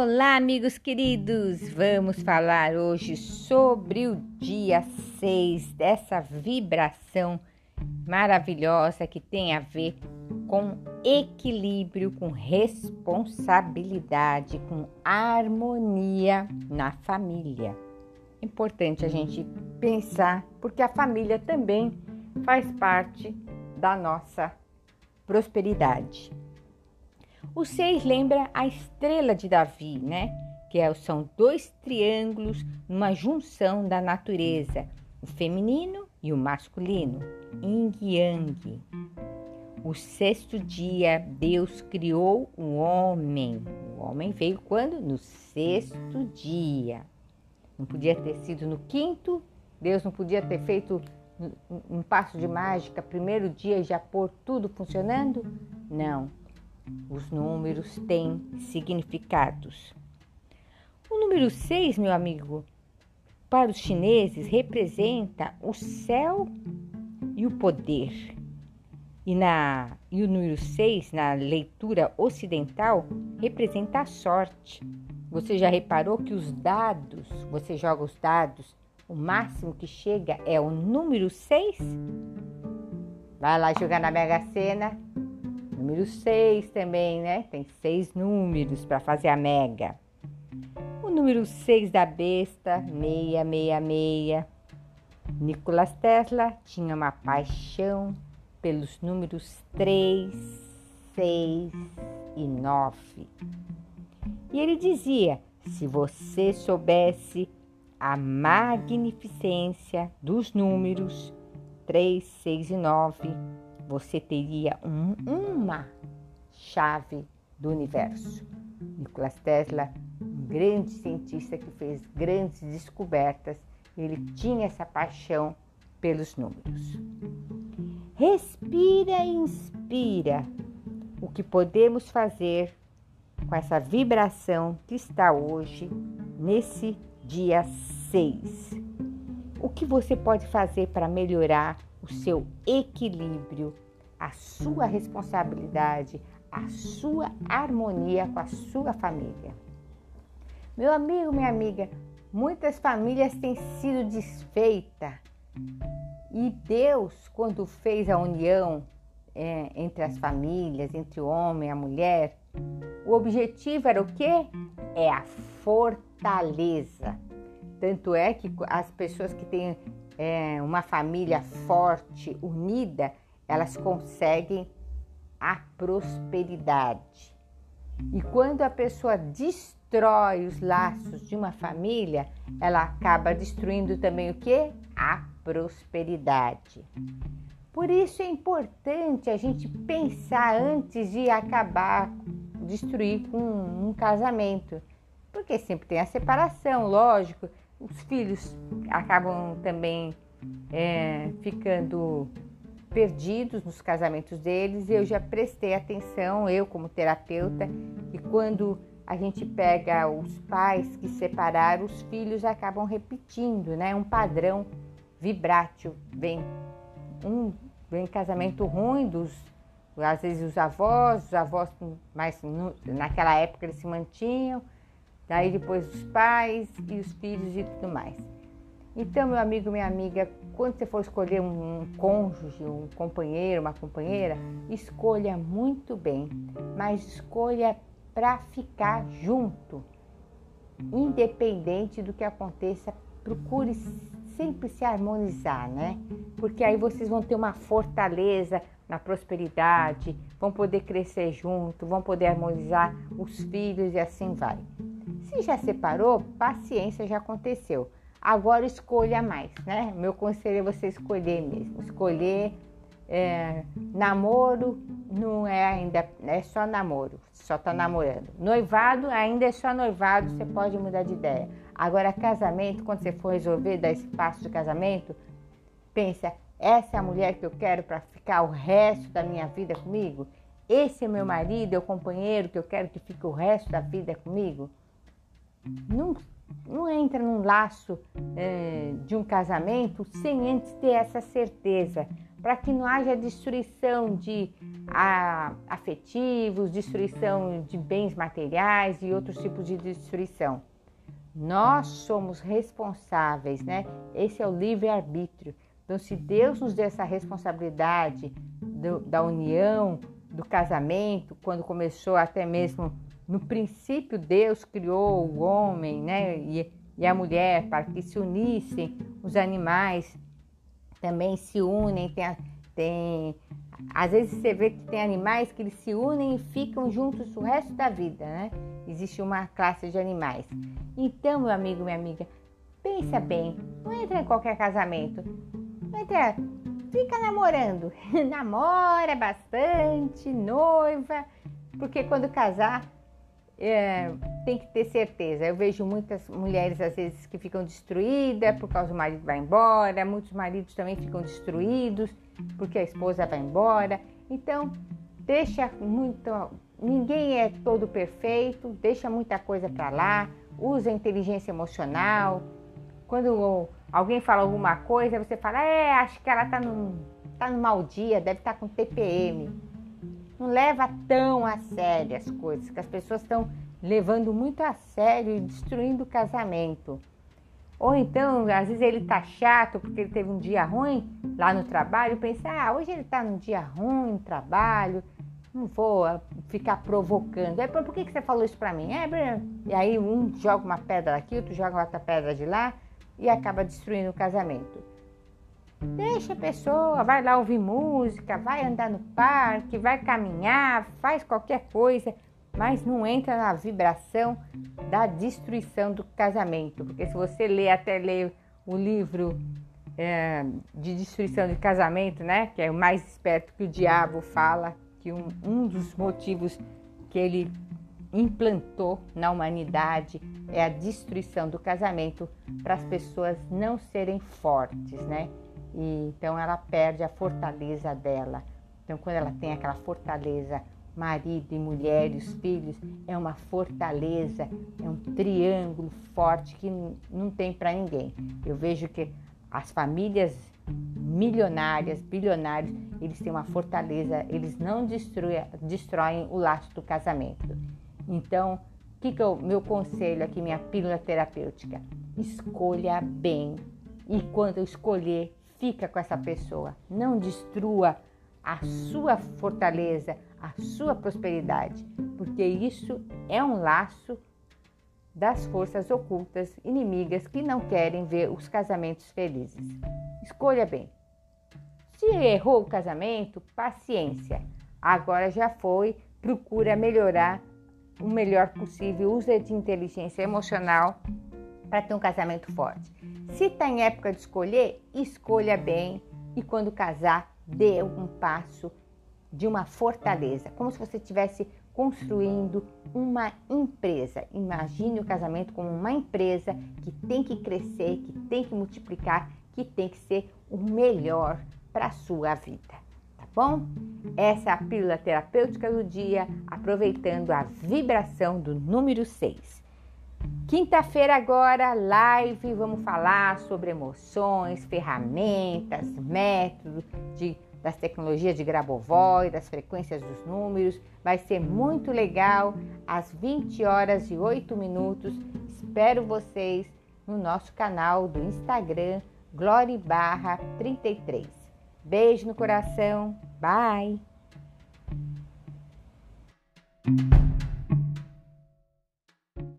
Olá, amigos queridos! Vamos falar hoje sobre o dia 6 dessa vibração maravilhosa que tem a ver com equilíbrio, com responsabilidade, com harmonia na família. Importante a gente pensar, porque a família também faz parte da nossa prosperidade. O 6 lembra a estrela de Davi, né? Que é, são dois triângulos numa junção da natureza, o feminino e o masculino, yin yang. O sexto dia, Deus criou o homem. O homem veio quando? No sexto dia. Não podia ter sido no quinto, Deus não podia ter feito um passo de mágica, primeiro dia já pôr tudo funcionando? Não. Os números têm significados. O número 6, meu amigo, para os chineses representa o céu e o poder. E, na, e o número 6, na leitura ocidental, representa a sorte. Você já reparou que os dados, você joga os dados, o máximo que chega é o número 6? Vai lá jogar na Mega Sena, Número 6 também, né? Tem seis números para fazer a mega. O número 6 da besta, 666. Nicolas Tesla tinha uma paixão pelos números 3, 6 e 9. E ele dizia: se você soubesse a magnificência dos números 3, 6 e 9, você teria um, uma chave do universo. Nikola Tesla, um grande cientista que fez grandes descobertas, ele tinha essa paixão pelos números. Respira e inspira o que podemos fazer com essa vibração que está hoje, nesse dia 6. O que você pode fazer para melhorar o seu equilíbrio, a sua responsabilidade, a sua harmonia com a sua família. Meu amigo, minha amiga, muitas famílias têm sido desfeitas e Deus, quando fez a união é, entre as famílias, entre o homem e a mulher, o objetivo era o quê? É a fortaleza. Tanto é que as pessoas que têm é, uma família forte, unida, elas conseguem a prosperidade. E quando a pessoa destrói os laços de uma família, ela acaba destruindo também o que? A prosperidade. Por isso é importante a gente pensar antes de acabar, destruir com um casamento. Porque sempre tem a separação, lógico, os filhos acabam também é, ficando perdidos nos casamentos deles. Eu já prestei atenção, eu como terapeuta, que quando a gente pega os pais que separaram, os filhos acabam repetindo, né? Um padrão vibrátil. Vem um vem casamento ruim dos às vezes os avós, os avós mas naquela época eles se mantinham daí depois os pais e os filhos e tudo mais. Então, meu amigo, minha amiga, quando você for escolher um, cônjuge, um companheiro, uma companheira, escolha muito bem, mas escolha para ficar junto, independente do que aconteça, procure sempre se harmonizar, né? Porque aí vocês vão ter uma fortaleza na prosperidade, vão poder crescer junto, vão poder harmonizar os filhos e assim vai. Se já separou, paciência, já aconteceu. Agora escolha mais, né? Meu conselho é você escolher mesmo. Escolher é, namoro não é ainda, é só namoro, só tá namorando. Noivado ainda é só noivado, você pode mudar de ideia. Agora, casamento, quando você for resolver dar espaço de casamento, pensa, essa é a mulher que eu quero para ficar o resto da minha vida comigo? Esse é meu marido, é o companheiro que eu quero que fique o resto da vida comigo? Não não entra num laço é, de um casamento sem antes ter essa certeza, para que não haja destruição de a, afetivos, destruição de bens materiais e outros tipos de destruição. Nós somos responsáveis, né? Esse é o livre-arbítrio. Então, se Deus nos deu essa responsabilidade do, da união, do casamento, quando começou até mesmo no princípio, Deus criou o homem né, e, e a mulher para que se unissem, os animais também se unem. Tem, tem, às vezes você vê que tem animais que eles se unem e ficam juntos o resto da vida, né? Existe uma classe de animais. Então, meu amigo, minha amiga, pensa bem, não entra em qualquer casamento. Não entra, fica namorando. Namora bastante, noiva, porque quando casar é, tem que ter certeza. Eu vejo muitas mulheres, às vezes, que ficam destruídas por causa do marido vai embora, muitos maridos também ficam destruídos porque a esposa vai embora. Então, deixa muito. Ninguém é todo perfeito, deixa muita coisa para lá, usa inteligência emocional. Quando alguém fala alguma coisa, você fala, é, acho que ela tá num, tá num mau dia, deve estar tá com TPM não leva tão a sério as coisas, que as pessoas estão levando muito a sério e destruindo o casamento. Ou então, às vezes ele tá chato porque ele teve um dia ruim lá no trabalho, pensa, ah, hoje ele tá num dia ruim no trabalho, não vou ficar provocando. É, por que, que você falou isso pra mim? É, e aí um joga uma pedra daqui, outro joga outra pedra de lá e acaba destruindo o casamento. Deixa a pessoa, vai lá ouvir música, vai andar no parque, vai caminhar, faz qualquer coisa, mas não entra na vibração da destruição do casamento. Porque se você lê até ler o livro é, de destruição de casamento, né, que é o mais esperto que o diabo fala, que um, um dos motivos que ele implantou na humanidade é a destruição do casamento para as pessoas não serem fortes, né? E, então ela perde a fortaleza dela. Então quando ela tem aquela fortaleza, marido e mulher os filhos, é uma fortaleza, é um triângulo forte que não tem para ninguém. Eu vejo que as famílias milionárias, bilionários, eles têm uma fortaleza, eles não destroem, destroem o laço do casamento. Então, o que, que o meu conselho aqui, minha pílula terapêutica? Escolha bem. E quando eu escolher, fica com essa pessoa. Não destrua a sua fortaleza, a sua prosperidade, porque isso é um laço das forças ocultas inimigas que não querem ver os casamentos felizes. Escolha bem. Se errou o casamento, paciência. Agora já foi, procura melhorar o melhor possível, usa de inteligência emocional para ter um casamento forte. Se está em época de escolher, escolha bem e quando casar, dê um passo de uma fortaleza, como se você estivesse construindo uma empresa. Imagine o casamento como uma empresa que tem que crescer, que tem que multiplicar, que tem que ser o melhor para a sua vida. Tá bom? Essa é a pílula terapêutica do dia, aproveitando a vibração do número 6. Quinta-feira agora, live, vamos falar sobre emoções, ferramentas, métodos de, das tecnologias de Grabovoi, das frequências dos números. Vai ser muito legal, às 20 horas e 8 minutos. Espero vocês no nosso canal do Instagram, Glória Barra 33. Beijo no coração, bye!